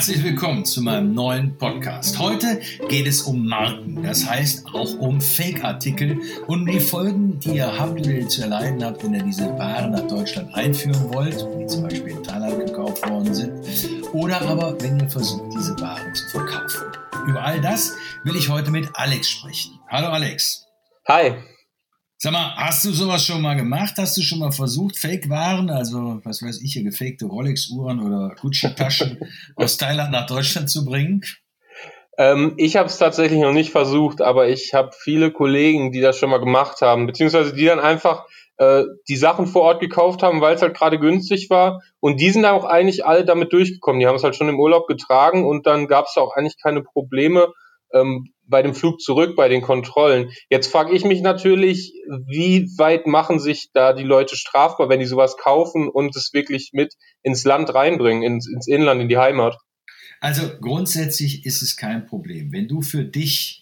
Herzlich willkommen zu meinem neuen Podcast. Heute geht es um Marken, das heißt auch um Fake-Artikel und die Folgen, die ihr habt oder zu erleiden habt, wenn ihr diese Waren nach Deutschland einführen wollt, die zum Beispiel in Thailand gekauft worden sind, oder aber wenn ihr versucht, diese Waren zu verkaufen. Über all das will ich heute mit Alex sprechen. Hallo Alex. Hi. Sag mal, hast du sowas schon mal gemacht? Hast du schon mal versucht, Fake-Waren, also was weiß ich, hier gefakte Rolex-Uhren oder Gucci-Taschen aus Thailand nach Deutschland zu bringen? Ähm, ich habe es tatsächlich noch nicht versucht, aber ich habe viele Kollegen, die das schon mal gemacht haben, beziehungsweise die dann einfach äh, die Sachen vor Ort gekauft haben, weil es halt gerade günstig war. Und die sind auch eigentlich alle damit durchgekommen. Die haben es halt schon im Urlaub getragen und dann gab es auch eigentlich keine Probleme. Ähm, bei dem Flug zurück, bei den Kontrollen. Jetzt frage ich mich natürlich, wie weit machen sich da die Leute strafbar, wenn die sowas kaufen und es wirklich mit ins Land reinbringen, ins, ins Inland, in die Heimat? Also grundsätzlich ist es kein Problem. Wenn du für dich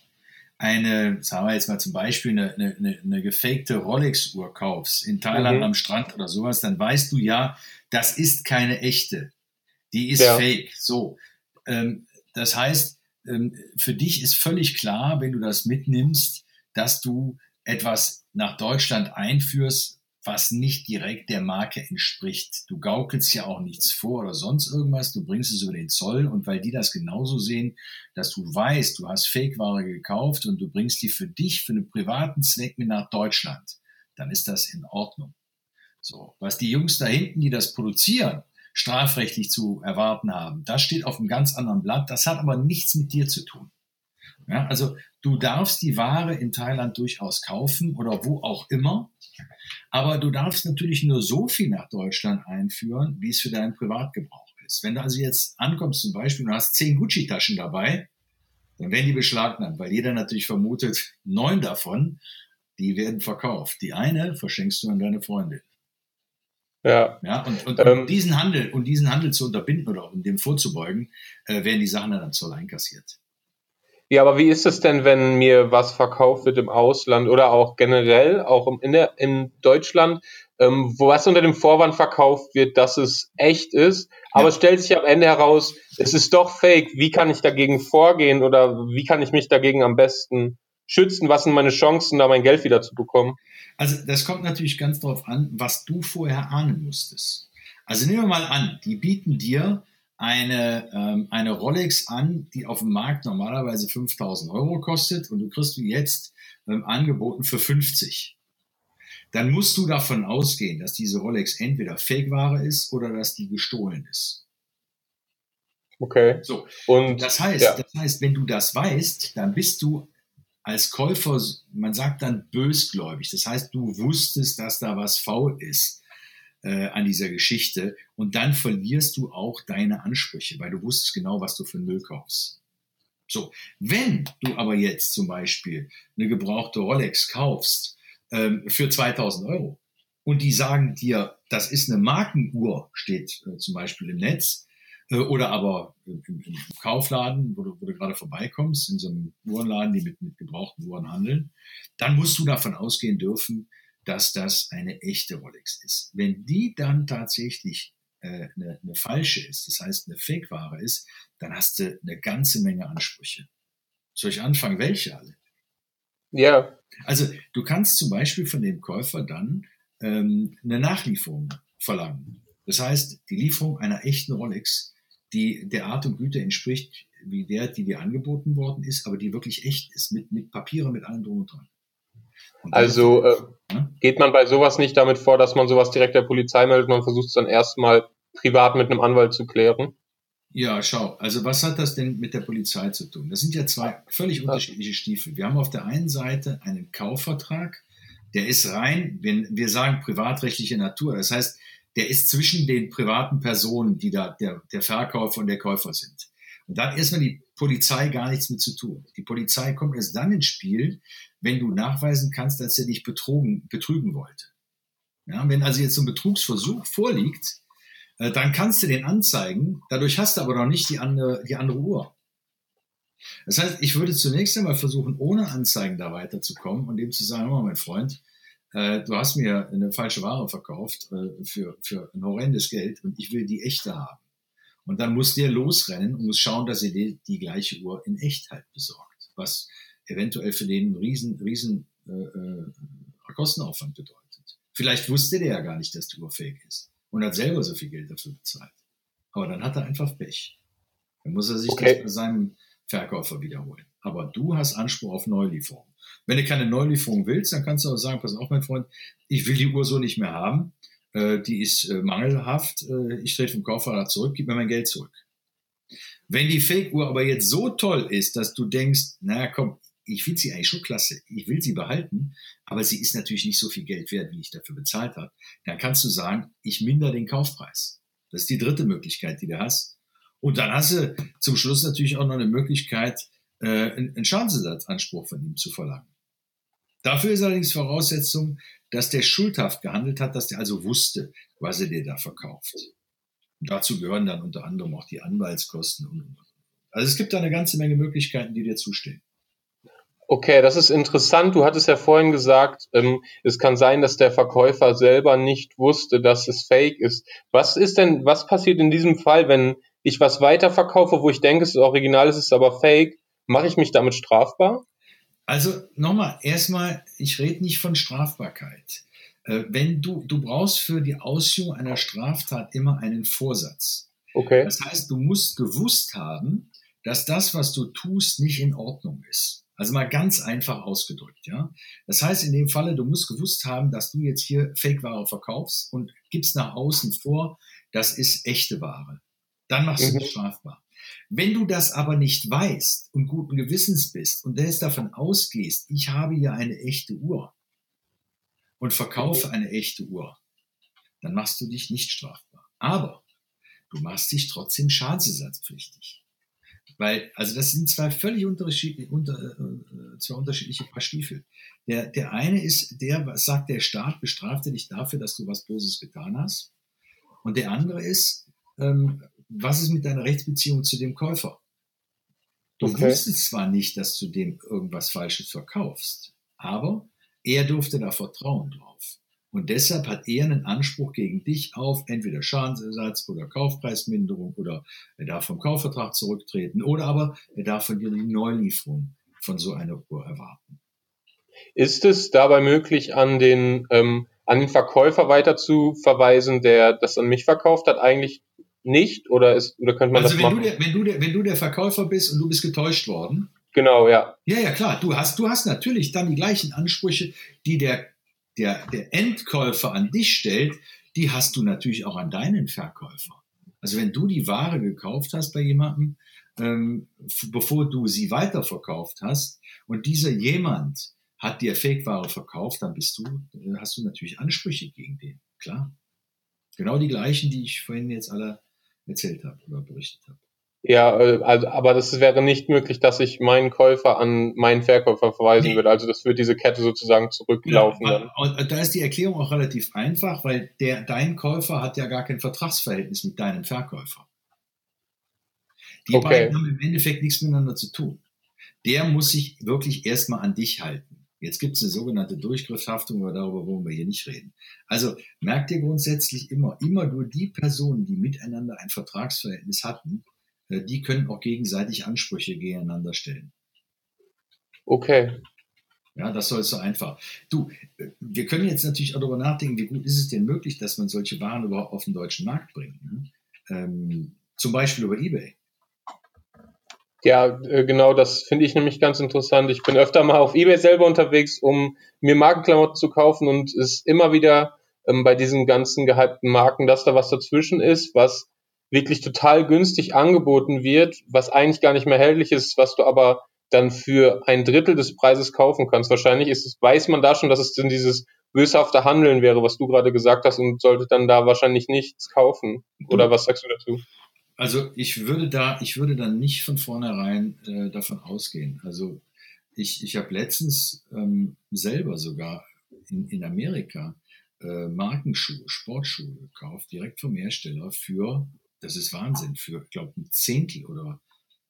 eine, sagen wir jetzt mal zum Beispiel eine, eine, eine gefakte Rolex-Uhr kaufst in Thailand mhm. am Strand oder sowas, dann weißt du ja, das ist keine echte. Die ist ja. fake. So. Ähm, das heißt, für dich ist völlig klar, wenn du das mitnimmst, dass du etwas nach Deutschland einführst, was nicht direkt der Marke entspricht. Du gaukelst ja auch nichts vor oder sonst irgendwas, du bringst es über den Zoll und weil die das genauso sehen, dass du weißt, du hast Fake-Ware gekauft und du bringst die für dich, für einen privaten Zweck mit nach Deutschland, dann ist das in Ordnung. So, was die Jungs da hinten, die das produzieren, strafrechtlich zu erwarten haben. Das steht auf einem ganz anderen Blatt. Das hat aber nichts mit dir zu tun. Ja, also du darfst die Ware in Thailand durchaus kaufen oder wo auch immer, aber du darfst natürlich nur so viel nach Deutschland einführen, wie es für deinen Privatgebrauch ist. Wenn du also jetzt ankommst zum Beispiel und hast zehn Gucci-Taschen dabei, dann werden die beschlagnahmt, weil jeder natürlich vermutet, neun davon, die werden verkauft. Die eine verschenkst du an deine Freundin. Ja. ja und, und, ähm, diesen Handel und diesen Handel zu unterbinden oder um dem vorzubeugen, äh, werden die Sachen dann Zoll einkassiert. Ja, aber wie ist es denn, wenn mir was verkauft wird im Ausland oder auch generell, auch in, der, in Deutschland, ähm, wo was unter dem Vorwand verkauft wird, dass es echt ist, aber ja. es stellt sich am Ende heraus, es ist doch fake. Wie kann ich dagegen vorgehen oder wie kann ich mich dagegen am besten schützen? Was sind meine Chancen, da mein Geld wieder zu bekommen? Also das kommt natürlich ganz darauf an, was du vorher ahnen musstest. Also nehmen wir mal an, die bieten dir eine, ähm, eine Rolex an, die auf dem Markt normalerweise 5000 Euro kostet und du kriegst du jetzt ähm, angeboten für 50. Dann musst du davon ausgehen, dass diese Rolex entweder Fake-Ware ist oder dass die gestohlen ist. Okay. So. Und das heißt, ja. das heißt, wenn du das weißt, dann bist du als Käufer, man sagt dann bösgläubig. Das heißt, du wusstest, dass da was faul ist äh, an dieser Geschichte und dann verlierst du auch deine Ansprüche, weil du wusstest genau, was du für Müll kaufst. So, wenn du aber jetzt zum Beispiel eine gebrauchte Rolex kaufst ähm, für 2000 Euro und die sagen dir, das ist eine Markenuhr, steht äh, zum Beispiel im Netz, oder aber im, im Kaufladen, wo du, wo du gerade vorbeikommst, in so einem Uhrenladen, die mit, mit gebrauchten Uhren handeln, dann musst du davon ausgehen dürfen, dass das eine echte Rolex ist. Wenn die dann tatsächlich äh, eine, eine falsche ist, das heißt eine Fake-Ware ist, dann hast du eine ganze Menge Ansprüche. Soll ich anfangen? Welche alle? Ja. Also du kannst zum Beispiel von dem Käufer dann ähm, eine Nachlieferung verlangen. Das heißt, die Lieferung einer echten Rolex die der Art und Güte entspricht, wie der, die dir angeboten worden ist, aber die wirklich echt ist, mit, mit Papieren, mit allem drum und dran. Und also äh, ja? geht man bei sowas nicht damit vor, dass man sowas direkt der Polizei meldet, man versucht es dann erstmal privat mit einem Anwalt zu klären? Ja, schau, also was hat das denn mit der Polizei zu tun? Das sind ja zwei völlig unterschiedliche Stiefel. Wir haben auf der einen Seite einen Kaufvertrag, der ist rein, wenn wir sagen privatrechtliche Natur. Das heißt, der ist zwischen den privaten Personen, die da der, der Verkäufer und der Käufer sind. Und da hat erstmal die Polizei gar nichts mit zu tun. Die Polizei kommt erst dann ins Spiel, wenn du nachweisen kannst, dass er dich betrogen, betrügen wollte. Ja, wenn also jetzt so ein Betrugsversuch vorliegt, äh, dann kannst du den anzeigen. Dadurch hast du aber noch nicht die andere, die andere Uhr. Das heißt, ich würde zunächst einmal versuchen, ohne Anzeigen da weiterzukommen und dem zu sagen, oh, mein Freund, äh, du hast mir eine falsche Ware verkauft äh, für, für ein horrendes Geld und ich will die echte haben. Und dann muss der losrennen und muss schauen, dass er die, die gleiche Uhr in Echtheit besorgt, was eventuell für den einen riesen, riesen äh, äh, Kostenaufwand bedeutet. Vielleicht wusste der ja gar nicht, dass die Uhr fake ist und hat selber so viel Geld dafür bezahlt. Aber dann hat er einfach Pech. Dann muss er sich okay. das bei seinem Verkäufer wiederholen. Aber du hast Anspruch auf Neulieferung. Wenn du keine Neulieferung willst, dann kannst du auch sagen, pass auf, mein Freund, ich will die Uhr so nicht mehr haben. Äh, die ist äh, mangelhaft. Äh, ich trete vom Kaufvertrag zurück, gib mir mein Geld zurück. Wenn die Fake-Uhr aber jetzt so toll ist, dass du denkst, naja, komm, ich finde sie eigentlich schon klasse, ich will sie behalten, aber sie ist natürlich nicht so viel Geld wert, wie ich dafür bezahlt habe, dann kannst du sagen, ich minder den Kaufpreis. Das ist die dritte Möglichkeit, die du hast. Und dann hast du zum Schluss natürlich auch noch eine Möglichkeit, äh, einen Schadensersatzanspruch von ihm zu verlangen. Dafür ist allerdings Voraussetzung, dass der schuldhaft gehandelt hat, dass der also wusste, was er dir da verkauft. Und dazu gehören dann unter anderem auch die Anwaltskosten und, und, und. Also es gibt da eine ganze Menge Möglichkeiten, die dir zustehen. Okay, das ist interessant. Du hattest ja vorhin gesagt, ähm, es kann sein, dass der Verkäufer selber nicht wusste, dass es fake ist. Was ist denn, was passiert in diesem Fall, wenn ich was weiterverkaufe, wo ich denke, es ist original, es ist aber fake? Mache ich mich damit strafbar? Also nochmal, erstmal, ich rede nicht von Strafbarkeit. Äh, wenn du, du brauchst für die Ausführung einer Straftat immer einen Vorsatz. Okay. Das heißt, du musst gewusst haben, dass das, was du tust, nicht in Ordnung ist. Also mal ganz einfach ausgedrückt, ja. Das heißt in dem Falle, du musst gewusst haben, dass du jetzt hier Fake-Ware verkaufst und gibst nach außen vor, das ist echte Ware. Dann machst mhm. du dich strafbar. Wenn du das aber nicht weißt und guten Gewissens bist und jetzt davon ausgehst, ich habe hier eine echte Uhr und verkaufe eine echte Uhr, dann machst du dich nicht strafbar. Aber du machst dich trotzdem schadensersatzpflichtig. Weil, also das sind zwei völlig unterschiedliche, unter, äh, zwei unterschiedliche Paar Stiefel. Der, der eine ist, der was sagt, der Staat bestrafte dich dafür, dass du was Böses getan hast. Und der andere ist, ähm, was ist mit deiner Rechtsbeziehung zu dem Käufer? Du okay. wusstest zwar nicht, dass du dem irgendwas Falsches verkaufst, aber er durfte da Vertrauen drauf. Und deshalb hat er einen Anspruch gegen dich auf entweder Schadensersatz oder Kaufpreisminderung oder er darf vom Kaufvertrag zurücktreten oder aber er darf von dir die Neulieferung von so einer Uhr erwarten. Ist es dabei möglich, an den, ähm, an den Verkäufer weiter zu verweisen, der das an mich verkauft hat? Eigentlich nicht? Oder, ist, oder könnte man also das wenn machen? Du der, wenn, du der, wenn du der Verkäufer bist und du bist getäuscht worden. Genau, ja. Ja, ja, klar. Du hast, du hast natürlich dann die gleichen Ansprüche, die der der, der Endkäufer an dich stellt, die hast du natürlich auch an deinen Verkäufer. Also wenn du die Ware gekauft hast bei jemandem, ähm, bevor du sie weiterverkauft hast und dieser jemand hat dir Fake-Ware verkauft, dann bist du, äh, hast du natürlich Ansprüche gegen den. Klar. Genau die gleichen, die ich vorhin jetzt alle erzählt habe oder berichtet habe. Ja, äh, also, aber das wäre nicht möglich, dass ich meinen Käufer an meinen Verkäufer verweisen nee. würde. Also das würde diese Kette sozusagen zurücklaufen. Ja, und da ist die Erklärung auch relativ einfach, weil der, dein Käufer hat ja gar kein Vertragsverhältnis mit deinem Verkäufer. Die okay. beiden haben im Endeffekt nichts miteinander zu tun. Der muss sich wirklich erstmal an dich halten. Jetzt gibt es eine sogenannte Durchgriffshaftung, aber darüber wollen wir hier nicht reden. Also merkt ihr grundsätzlich immer, immer nur die Personen, die miteinander ein Vertragsverhältnis hatten, äh, die können auch gegenseitig Ansprüche gegeneinander stellen. Okay. Ja, das soll so einfach. Du, wir können jetzt natürlich auch darüber nachdenken, wie gut ist es denn möglich, dass man solche Waren überhaupt auf den deutschen Markt bringt. Ne? Ähm, zum Beispiel über Ebay. Ja, äh, genau, das finde ich nämlich ganz interessant. Ich bin öfter mal auf Ebay selber unterwegs, um mir Markenklamotten zu kaufen und es ist immer wieder ähm, bei diesen ganzen gehypten Marken, dass da was dazwischen ist, was wirklich total günstig angeboten wird, was eigentlich gar nicht mehr erhältlich ist, was du aber dann für ein Drittel des Preises kaufen kannst. Wahrscheinlich ist es, weiß man da schon, dass es denn dieses böshafte Handeln wäre, was du gerade gesagt hast und sollte dann da wahrscheinlich nichts kaufen. Oder was sagst du dazu? Also ich würde da, ich würde dann nicht von vornherein äh, davon ausgehen. Also ich, ich habe letztens ähm, selber sogar in, in Amerika äh, Markenschuhe, Sportschuhe gekauft, direkt vom Hersteller für das ist Wahnsinn für, ich glaube, ein Zehntel oder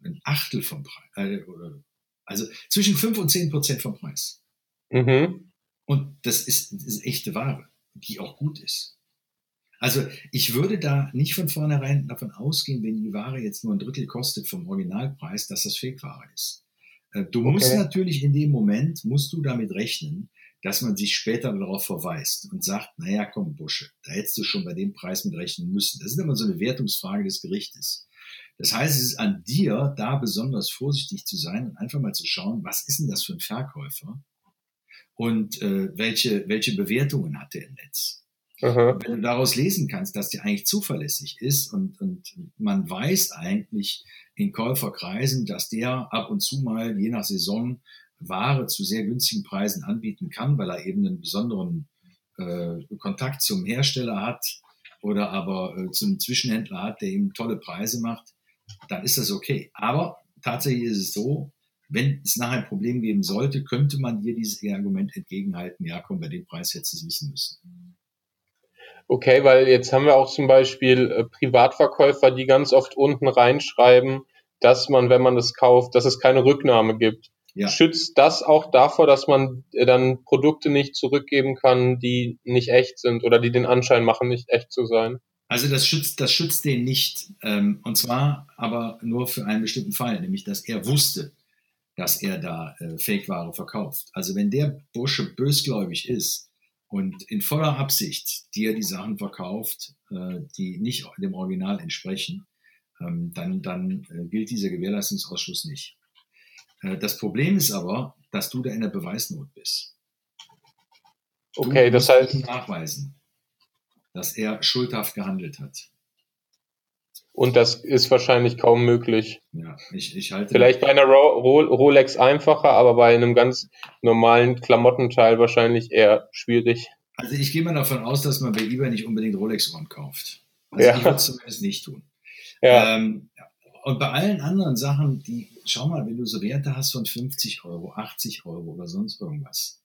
ein Achtel vom Preis. Äh, oder, also zwischen 5 und 10 Prozent vom Preis. Mhm. Und das ist, das ist echte Ware, die auch gut ist. Also ich würde da nicht von vornherein davon ausgehen, wenn die Ware jetzt nur ein Drittel kostet vom Originalpreis, dass das Fake-Ware ist. Äh, du okay. musst natürlich in dem Moment, musst du damit rechnen, dass man sich später darauf verweist und sagt, naja, komm, Busche, da hättest du schon bei dem Preis mit rechnen müssen. Das ist immer so eine Wertungsfrage des Gerichtes. Das heißt, es ist an dir, da besonders vorsichtig zu sein und einfach mal zu schauen, was ist denn das für ein Verkäufer und äh, welche, welche Bewertungen hat der im Netz. Aha. Wenn du daraus lesen kannst, dass die eigentlich zuverlässig ist und, und man weiß eigentlich in Käuferkreisen, dass der ab und zu mal je nach Saison Ware zu sehr günstigen Preisen anbieten kann, weil er eben einen besonderen äh, Kontakt zum Hersteller hat oder aber äh, zum Zwischenhändler hat, der ihm tolle Preise macht, dann ist das okay. Aber tatsächlich ist es so, wenn es nachher ein Problem geben sollte, könnte man dir dieses Argument entgegenhalten, ja komm, bei dem Preis hättest du es wissen müssen. Okay, weil jetzt haben wir auch zum Beispiel äh, Privatverkäufer, die ganz oft unten reinschreiben, dass man, wenn man das kauft, dass es keine Rücknahme gibt. Ja. Schützt das auch davor, dass man äh, dann Produkte nicht zurückgeben kann, die nicht echt sind oder die den Anschein machen, nicht echt zu sein? Also das schützt, das schützt den nicht. Ähm, und zwar aber nur für einen bestimmten Fall, nämlich dass er wusste, dass er da äh, Fake-Ware verkauft. Also wenn der Bursche bösgläubig ist, und in voller Absicht dir die Sachen verkauft, äh, die nicht dem Original entsprechen, ähm, dann, dann äh, gilt dieser Gewährleistungsausschuss nicht. Äh, das Problem ist aber, dass du da in der Beweisnot bist. Du okay, das heißt. nachweisen, dass er schuldhaft gehandelt hat. Und das ist wahrscheinlich kaum möglich. Ja, ich, ich halte. Vielleicht bei einer Rolex einfacher, aber bei einem ganz normalen Klamottenteil wahrscheinlich eher schwierig. Also ich gehe mal davon aus, dass man bei eBay nicht unbedingt Rolex-Uhren kauft. Also ja. ich würde es zumindest nicht tun. Ja. Ähm, und bei allen anderen Sachen, die, schau mal, wenn du so Werte hast von 50 Euro, 80 Euro oder sonst irgendwas.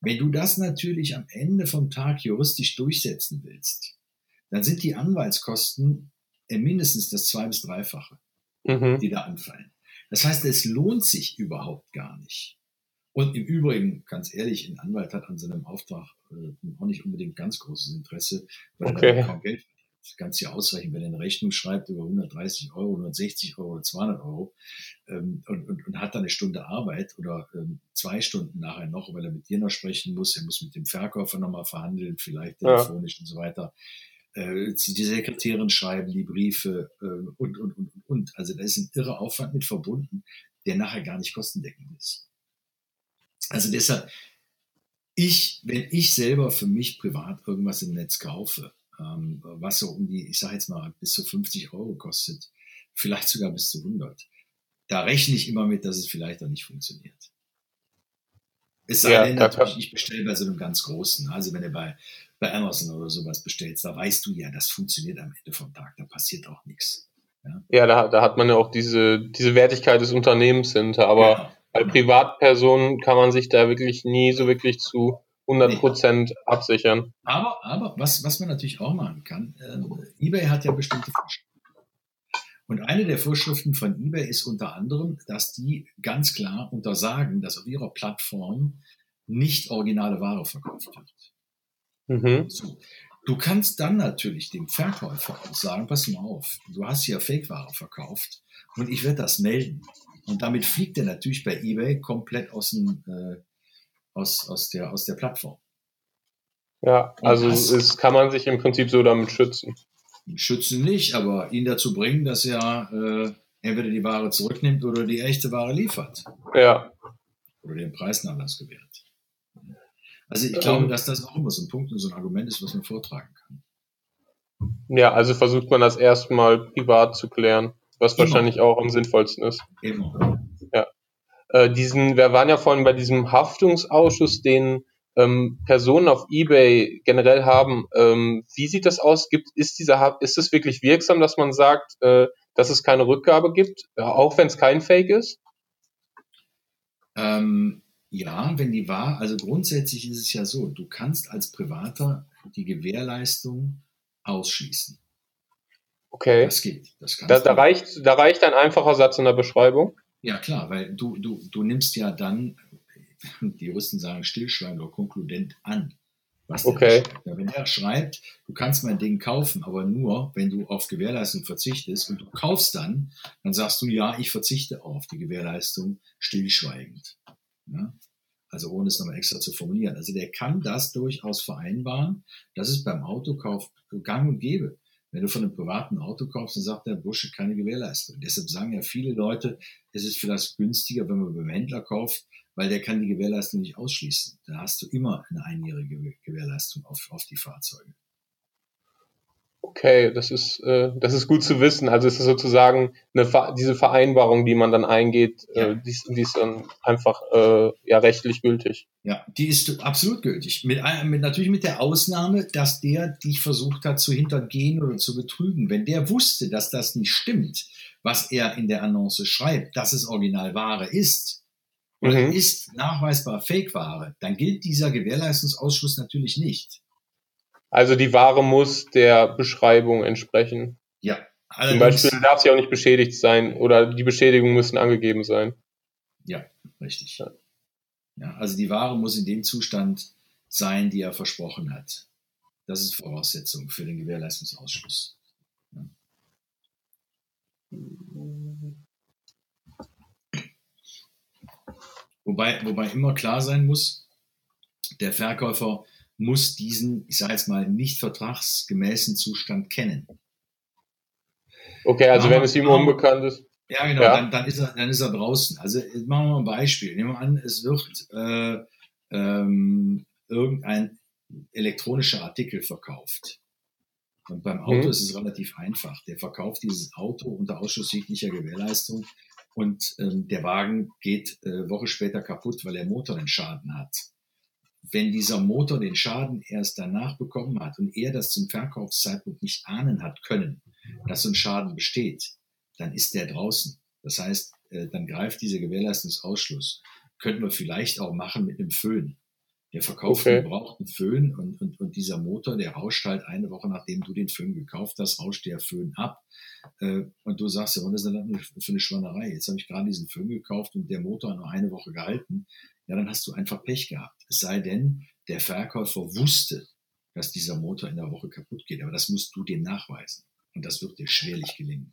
Wenn du das natürlich am Ende vom Tag juristisch durchsetzen willst, dann sind die Anwaltskosten mindestens das zwei- bis dreifache, mhm. die da anfallen. Das heißt, es lohnt sich überhaupt gar nicht. Und im Übrigen, ganz ehrlich, ein Anwalt hat an seinem Auftrag äh, auch nicht unbedingt ganz großes Interesse, weil okay. er kaum Geld verdient. Das kannst du ja ausrechnen, wenn er eine Rechnung schreibt über 130 Euro, 160 Euro oder 200 Euro ähm, und, und, und, hat dann eine Stunde Arbeit oder ähm, zwei Stunden nachher noch, weil er mit dir noch sprechen muss, er muss mit dem Verkäufer nochmal verhandeln, vielleicht telefonisch ja. und so weiter äh, die Sekretärin schreiben die Briefe äh, und, und, und, und. Also da ist ein irrer Aufwand mit verbunden, der nachher gar nicht kostendeckend ist. Also deshalb, ich, wenn ich selber für mich privat irgendwas im Netz kaufe, ähm, was so um die, ich sage jetzt mal, bis zu 50 Euro kostet, vielleicht sogar bis zu 100, da rechne ich immer mit, dass es vielleicht auch nicht funktioniert. Es sei ja, denn natürlich, ich bestelle bei so einem ganz großen. Also wenn du bei, bei Amazon oder sowas bestellst, da weißt du ja, das funktioniert am Ende vom Tag, da passiert auch nichts. Ja, ja da, da hat man ja auch diese, diese Wertigkeit des Unternehmens hinter, aber ja. bei Privatpersonen kann man sich da wirklich nie so wirklich zu 100 Prozent absichern. Aber, aber was, was man natürlich auch machen kann, äh, eBay hat ja bestimmte Vorschriften. Und eine der Vorschriften von eBay ist unter anderem, dass die ganz klar untersagen, dass auf ihrer Plattform nicht originale Ware verkauft wird. Mhm. So. Du kannst dann natürlich dem Verkäufer auch sagen, pass mal auf, du hast hier Fake-Ware verkauft und ich werde das melden. Und damit fliegt er natürlich bei eBay komplett aus, dem, äh, aus, aus, der, aus der Plattform. Ja, also es kann man sich im Prinzip so damit schützen schützen nicht, aber ihn dazu bringen, dass er äh, entweder die Ware zurücknimmt oder die echte Ware liefert. Ja. Oder den Preisnachlass gewährt. Also ich ähm, glaube, dass das auch immer so ein Punkt und so ein Argument ist, was man vortragen kann. Ja, also versucht man das erstmal privat zu klären, was immer. wahrscheinlich auch am sinnvollsten ist. Immer. Ja. Äh, diesen, wir waren ja vorhin bei diesem Haftungsausschuss, den ähm, Personen auf eBay generell haben. Ähm, wie sieht das aus? Gibt, ist, dieser, ist es wirklich wirksam, dass man sagt, äh, dass es keine Rückgabe gibt, äh, auch wenn es kein Fake ist? Ähm, ja, wenn die war, also grundsätzlich ist es ja so, du kannst als Privater die Gewährleistung ausschließen. Okay. Das geht. Das da, da, reicht, da reicht ein einfacher Satz in der Beschreibung. Ja, klar, weil du, du, du nimmst ja dann die Juristen sagen stillschweigend oder konkludent an, Was der Okay. schreibt. Ja, wenn er schreibt, du kannst mein Ding kaufen, aber nur, wenn du auf Gewährleistung verzichtest und du kaufst dann, dann sagst du, ja, ich verzichte auf die Gewährleistung stillschweigend. Ja? Also ohne es nochmal extra zu formulieren. Also der kann das durchaus vereinbaren. Das ist beim Autokauf gang und gäbe. Wenn du von einem privaten Auto kaufst, dann sagt der Bursche keine Gewährleistung. Deshalb sagen ja viele Leute, es ist vielleicht günstiger, wenn man beim Händler kauft, weil der kann die Gewährleistung nicht ausschließen. Da hast du immer eine einjährige Gewährleistung auf, auf die Fahrzeuge. Okay, das ist, äh, das ist gut zu wissen. Also es ist sozusagen eine, diese Vereinbarung, die man dann eingeht, Ja. äh, die, ist- die ist dann einfach äh, ja rechtlich gültig. Ja, die ist absolut gültig. Mit, mit, natürlich mit der Ausnahme, dass der dich versucht hat zu hintergehen oder zu betrügen. Wenn der wusste, dass das nicht stimmt, was er in der Annonce schreibt, dass es Originalware ist, oder Mhm. ist nachweisbar Fake-Ware, dann gilt dieser Gewährleistungsausschluss natürlich nicht. Also die Ware muss der Beschreibung entsprechen. Ja, Zum Beispiel darf sie auch nicht beschädigt sein oder die Beschädigungen müssen angegeben sein. ja, richtig. Ja. Ja, also die Ware muss in dem Zustand sein, die er versprochen hat. Das ist Voraussetzung für den Gewährleistungsausschluss. Wobei, wobei immer klar sein muss, der Verkäufer muss diesen, ich sage jetzt mal, nicht vertragsgemäßen Zustand kennen. Okay, also Machen wenn es ihm unbekannt ist. Ja, genau, Ja. Dann, dann, ist er, dann ist er draußen. Also jetzt machen wir mal ein Beispiel. Nehmen wir an, es wird äh, ähm, irgendein elektronischer Artikel verkauft. Und beim Auto Mhm. ist es relativ einfach. Der verkauft dieses Auto unter Ausschluss jeglicher Gewährleistung und ähm, der Wagen geht äh, Woche später kaputt, weil der Motor den Schaden hat. Wenn dieser Motor den Schaden erst danach bekommen hat und er das zum Verkaufszeitpunkt nicht ahnen hat können, dass so ein Schaden besteht, dann ist der draußen. Das heißt, äh, dann greift dieser Gewährleistungsausschluss. Könnten wir vielleicht auch machen mit einem Föhn. Der verkauft Okay. einen gebrauchten Föhn und, und, und dieser Motor, der rauscht halt eine Woche, nachdem du den Föhn gekauft hast, rauscht der Föhn ab. Äh, und du sagst, ja, was ist denn das für eine Schweinerei? Jetzt habe ich gerade diesen Föhn gekauft und der Motor hat nur eine Woche gehalten. Ja, dann hast du einfach Pech gehabt. Es sei denn, der Verkäufer wusste, dass dieser Motor in der Woche kaputt geht. Aber das musst du dem nachweisen. Und das wird dir schwerlich gelingen.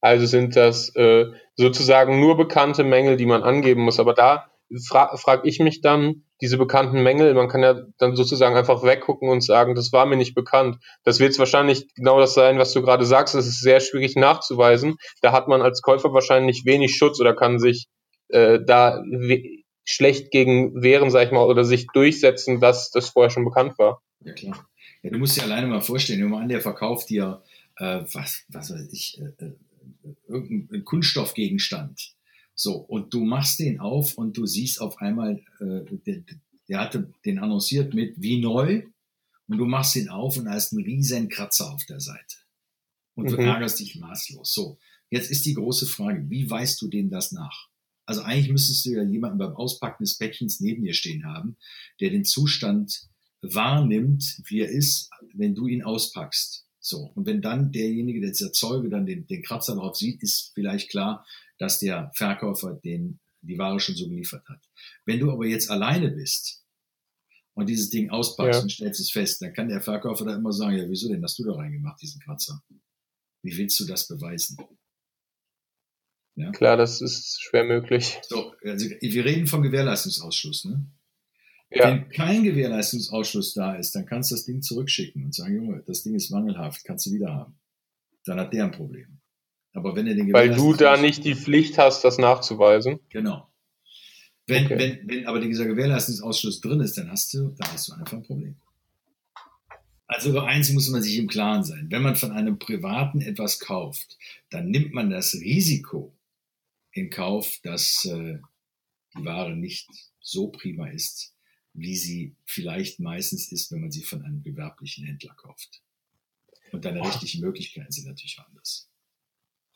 Also sind das äh, sozusagen nur bekannte Mängel, die man angeben muss. Aber da fra frage ich mich dann, diese bekannten Mängel, man kann ja dann sozusagen einfach weggucken und sagen, das war mir nicht bekannt. Das wird wahrscheinlich genau das sein, was du gerade sagst. Das ist sehr schwierig nachzuweisen. Da hat man als Käufer wahrscheinlich wenig Schutz oder kann sich äh, da schlecht gegen wehren, sag ich mal, oder sich durchsetzen, dass das vorher schon bekannt war. Ja, klar. Ja, du musst dir alleine mal vorstellen, nehmen an, der verkauft dir, äh, was, was weiß ich, äh, äh, irgendeinen Kunststoffgegenstand. So, und du machst den auf und du siehst auf einmal, äh, der, der hatte den annonciert mit wie neu und du machst ihn auf und da ist ein riesen Kratzer auf der Seite. Und du Mhm. ärgerst dich maßlos. So, jetzt ist die große Frage, wie weißt du dem das nach? Also eigentlich müsstest du ja jemanden beim Auspacken des Päckchens neben dir stehen haben, der den Zustand wahrnimmt, wie er ist, wenn du ihn auspackst. So. Und wenn dann derjenige, der dieser Zeuge dann den, den Kratzer drauf sieht, ist vielleicht klar, dass der Verkäufer den, die Ware schon so geliefert hat. Wenn du aber jetzt alleine bist und dieses Ding auspackst Ja. und stellst es fest, dann kann der Verkäufer da immer sagen, ja, wieso denn hast du da reingemacht, diesen Kratzer? Wie willst du das beweisen? Ja? Klar, das ist schwer möglich. So, also wir reden vom Gewährleistungsausschluss, ne? Ja, Wenn kein Gewährleistungsausschluss da ist, dann kannst du das Ding zurückschicken und sagen, Junge, das Ding ist mangelhaft, kannst du wieder haben. Dann hat der ein Problem. Aber wenn er den weil du da nicht die Pflicht hast, das nachzuweisen. Genau. Wenn, Okay. wenn, wenn aber dieser Gewährleistungsausschluss drin ist, dann hast du, dann hast du einfach ein Problem. Also über eins muss man sich im Klaren sein. Wenn man von einem Privaten etwas kauft, dann nimmt man das Risiko in Kauf, dass äh, die Ware nicht so prima ist, wie sie vielleicht meistens ist, wenn man sie von einem gewerblichen Händler kauft. Und deine rechtlichen Möglichkeiten sind natürlich anders.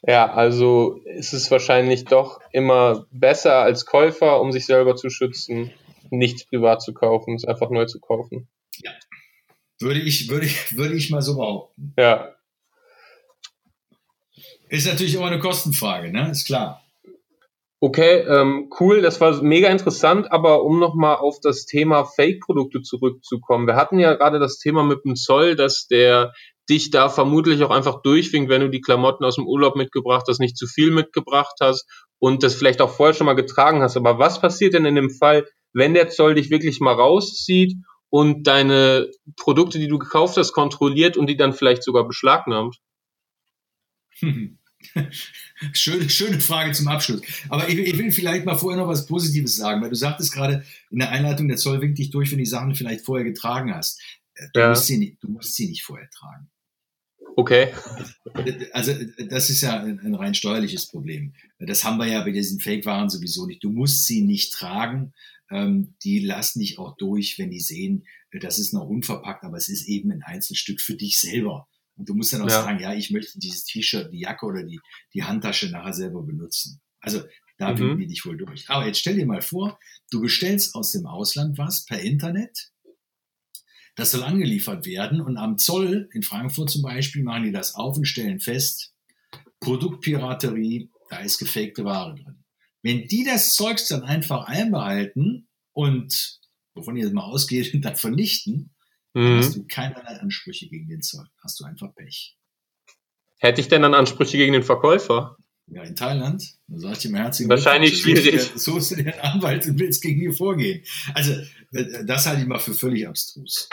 Ja, also ist es wahrscheinlich doch immer besser als Käufer, um sich selber zu schützen, nichts privat zu kaufen, es einfach neu zu kaufen. Würde ich, würde ich, würde ich mal so behaupten. Ja, Ist natürlich immer eine Kostenfrage, ne? Ist klar. Okay, ähm, cool, das war mega interessant, aber um nochmal auf das Thema Fake-Produkte zurückzukommen. Wir hatten ja gerade das Thema mit dem Zoll, dass der dich da vermutlich auch einfach durchwinkt, wenn du die Klamotten aus dem Urlaub mitgebracht hast, nicht zu viel mitgebracht hast und das vielleicht auch vorher schon mal getragen hast. Aber was passiert denn in dem Fall, wenn der Zoll dich wirklich mal rauszieht und deine Produkte, die du gekauft hast, kontrolliert und die dann vielleicht sogar beschlagnahmt? schöne, schöne Frage zum Abschluss. Aber ich, ich, will vielleicht mal vorher noch was Positives sagen, weil du sagtest gerade in der Einleitung, der Zoll winkt dich durch, wenn die Sachen vielleicht vorher getragen hast. Du, ja. musst, sie nicht, du musst sie nicht vorher tragen. Okay. Also das ist ja ein, ein rein steuerliches Problem. Das haben wir ja bei diesen Fake-Waren sowieso nicht. Du musst sie nicht tragen. Ähm, die lassen dich auch durch, wenn die sehen, das ist noch unverpackt, aber es ist eben ein Einzelstück für dich selber. Und du musst dann auch ja. sagen, ja, ich möchte dieses T-Shirt, die Jacke oder die, die Handtasche nachher selber benutzen. Also da mhm. winken die dich wohl durch. Aber jetzt stell dir mal vor, du bestellst aus dem Ausland was per Internet. Das soll angeliefert werden und am Zoll in Frankfurt zum Beispiel machen die das auf und stellen fest, Produktpiraterie, da ist gefakte Ware drin. Wenn die das Zeugs dann einfach einbehalten und, wovon ihr jetzt mal ausgeht, dann vernichten, mhm. hast du keinerlei Ansprüche gegen den Zoll. Hast du einfach Pech. Hätte ich denn dann Ansprüche gegen den Verkäufer? Ja, in Thailand, da sag ich dir herzlichen Wahrscheinlich schwierig. So ist der Anwalt und willst gegen ihn vorgehen. Also, das halte ich mal für völlig abstrus.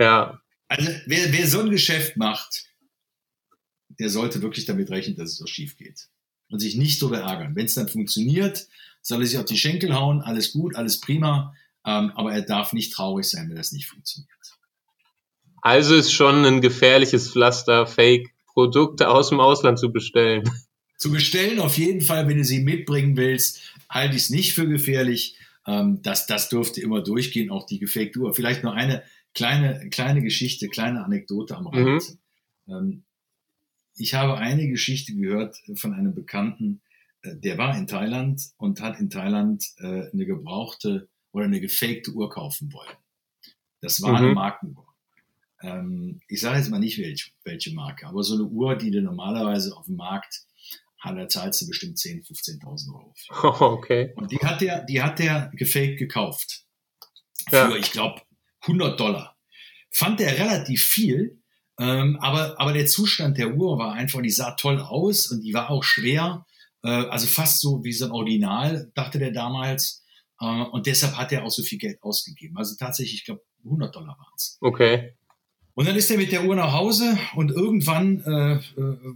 Ja. Also, wer, wer so ein Geschäft macht, der sollte wirklich damit rechnen, dass es so schief geht. Und sich nicht so ärgern. Wenn es dann funktioniert, soll er sich auf die Schenkel hauen, alles gut, alles prima, ähm, aber er darf nicht traurig sein, wenn das nicht funktioniert. Also ist schon ein gefährliches Pflaster, Fake-Produkte aus dem Ausland zu bestellen. Zu bestellen auf jeden Fall, wenn du sie mitbringen willst, halte ich es nicht für gefährlich. Ähm, das, das dürfte immer durchgehen, auch die gefakte Uhr. Vielleicht noch eine kleine, kleine Geschichte, kleine Anekdote am Rand. Mhm. Ähm, ich habe eine Geschichte gehört von einem Bekannten, äh, der war in Thailand und hat in Thailand äh, eine gebrauchte oder eine gefakte Uhr kaufen wollen. Das war mhm. eine Markenuhr ähm, ich sage jetzt mal nicht welche, welche Marke, aber so eine Uhr, die du normalerweise auf dem Markt hat, da zahlst du bestimmt 10.000, 15.000 Euro. Für. okay. Und die hat der, die hat der gefaked gekauft. Für, ja. ich glaube, 100 Dollar. Fand er relativ viel, ähm, aber, aber der Zustand der Uhr war einfach, die sah toll aus und die war auch schwer, äh, also fast so wie so ein Original, dachte der damals. Äh, und deshalb hat er auch so viel Geld ausgegeben. Also tatsächlich, ich glaube, 100 Dollar waren es. Okay. Und dann ist er mit der Uhr nach Hause und irgendwann äh, äh,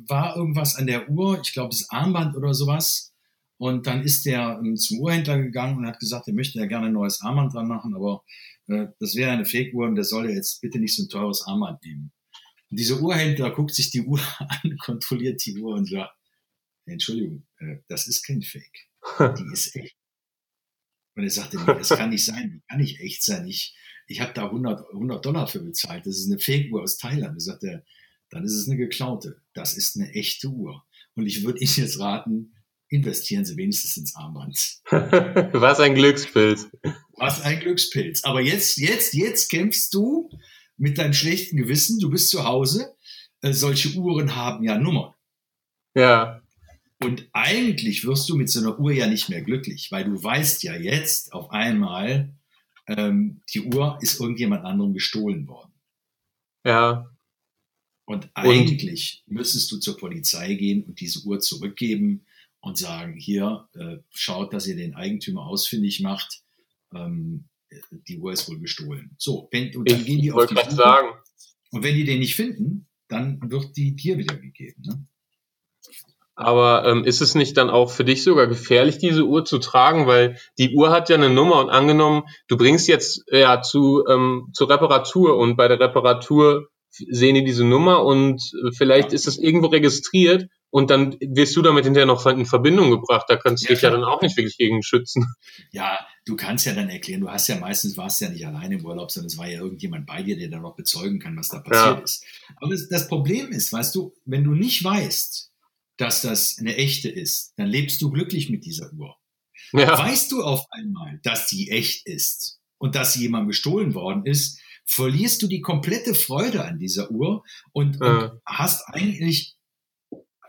war irgendwas an der Uhr, ich glaube das Armband oder sowas. Und dann ist er ähm, zum Uhrhändler gegangen und hat gesagt, er möchte ja gerne ein neues Armband dran machen, aber äh, das wäre eine Fake-Uhr und der soll ja jetzt bitte nicht so ein teures Armband nehmen. Und dieser Uhrhändler guckt sich die Uhr an, kontrolliert die Uhr und sagt, Entschuldigung, äh, das ist kein Fake. Die ist echt. Und er sagte, nee, das kann nicht sein, die kann nicht echt sein. Ich, ich habe da 100, 100 Dollar für bezahlt. Das ist eine Fake-Uhr aus Thailand. Da sagt er, dann ist es eine geklaute. Das ist eine echte Uhr. Und ich würde Ihnen jetzt raten, investieren Sie wenigstens ins Armband. Was ein Glückspilz. Was ein Glückspilz. Aber jetzt, jetzt, jetzt kämpfst du mit deinem schlechten Gewissen. Du bist zu Hause. Äh, solche Uhren haben ja Nummern. Ja. Und eigentlich wirst du mit so einer Uhr ja nicht mehr glücklich, weil du weißt ja jetzt auf einmal, ähm, die Uhr ist irgendjemand anderem gestohlen worden. Ja. Und eigentlich und? müsstest du zur Polizei gehen und diese Uhr zurückgeben und sagen, hier, äh, schaut, dass ihr den Eigentümer ausfindig macht. Ähm, die Uhr ist wohl gestohlen. So, wenn, und dann ich gehen die auf die Suche. Sagen. Und wenn die den nicht finden, dann wird die dir wiedergegeben. Ne? Aber ähm, ist es nicht dann auch für dich sogar gefährlich, diese Uhr zu tragen? Weil die Uhr hat ja eine Nummer und angenommen, du bringst jetzt ja zu ähm, zur Reparatur und bei der Reparatur sehen die diese Nummer und äh, vielleicht ist es irgendwo registriert und dann wirst du damit hinterher noch in Verbindung gebracht. Da kannst du ja, dich klar. ja dann auch nicht wirklich gegen schützen. Ja, du kannst ja dann erklären, du hast ja meistens warst ja nicht alleine im Urlaub, sondern es war ja irgendjemand bei dir, der dann noch bezeugen kann, was da passiert ja. ist. Aber das, das Problem ist, weißt du, wenn du nicht weißt, dass das eine echte ist, dann lebst du glücklich mit dieser Uhr. Ja. Weißt du auf einmal, dass die echt ist und dass sie jemandem gestohlen worden ist, verlierst du die komplette Freude an dieser Uhr und, ja. und hast eigentlich,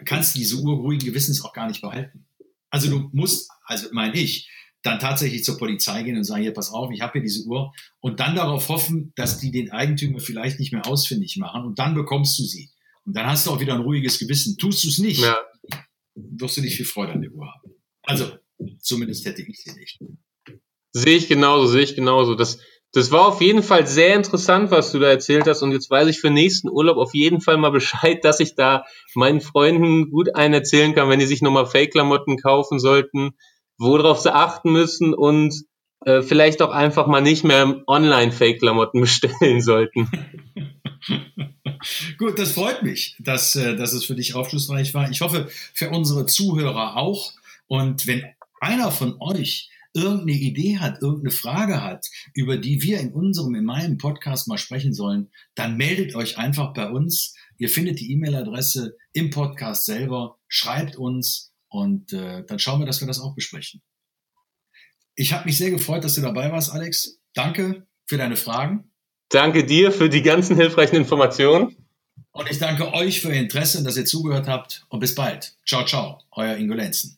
kannst diese Uhr ruhigen Gewissens auch gar nicht behalten. Also du musst, also meine ich, dann tatsächlich zur Polizei gehen und sagen, hier, pass auf, ich habe hier diese Uhr und dann darauf hoffen, dass die den Eigentümer vielleicht nicht mehr ausfindig machen und dann bekommst du sie. Und dann hast du auch wieder ein ruhiges Gewissen. Tust du es nicht, ja. wirst du nicht viel Freude an der Uhr haben. Also, zumindest hätte ich sie nicht. Sehe ich genauso, sehe ich genauso. Das, das war auf jeden Fall sehr interessant, was du da erzählt hast. Und jetzt weiß ich für nächsten Urlaub auf jeden Fall mal Bescheid, dass ich da meinen Freunden gut einen erzählen kann, wenn die sich nochmal Fake-Klamotten kaufen sollten, worauf sie achten müssen und äh, vielleicht auch einfach mal nicht mehr online Fake-Klamotten bestellen sollten. Gut, das freut mich, dass, äh, dass es für dich aufschlussreich war. Ich hoffe, für unsere Zuhörer auch. Und wenn einer von euch irgendeine Idee hat, irgendeine Frage hat, über die wir in unserem, in meinem Podcast mal sprechen sollen, dann meldet euch einfach bei uns. Ihr findet die E-Mail-Adresse im Podcast selber, schreibt uns und äh, dann schauen wir, dass wir das auch besprechen. Ich habe mich sehr gefreut, dass du dabei warst, Alex. Danke für deine Fragen. Danke dir für die ganzen hilfreichen Informationen. Und ich danke euch für Ihr Interesse und dass ihr zugehört habt. Und bis bald. Ciao, ciao. Euer Ingo Lenzen.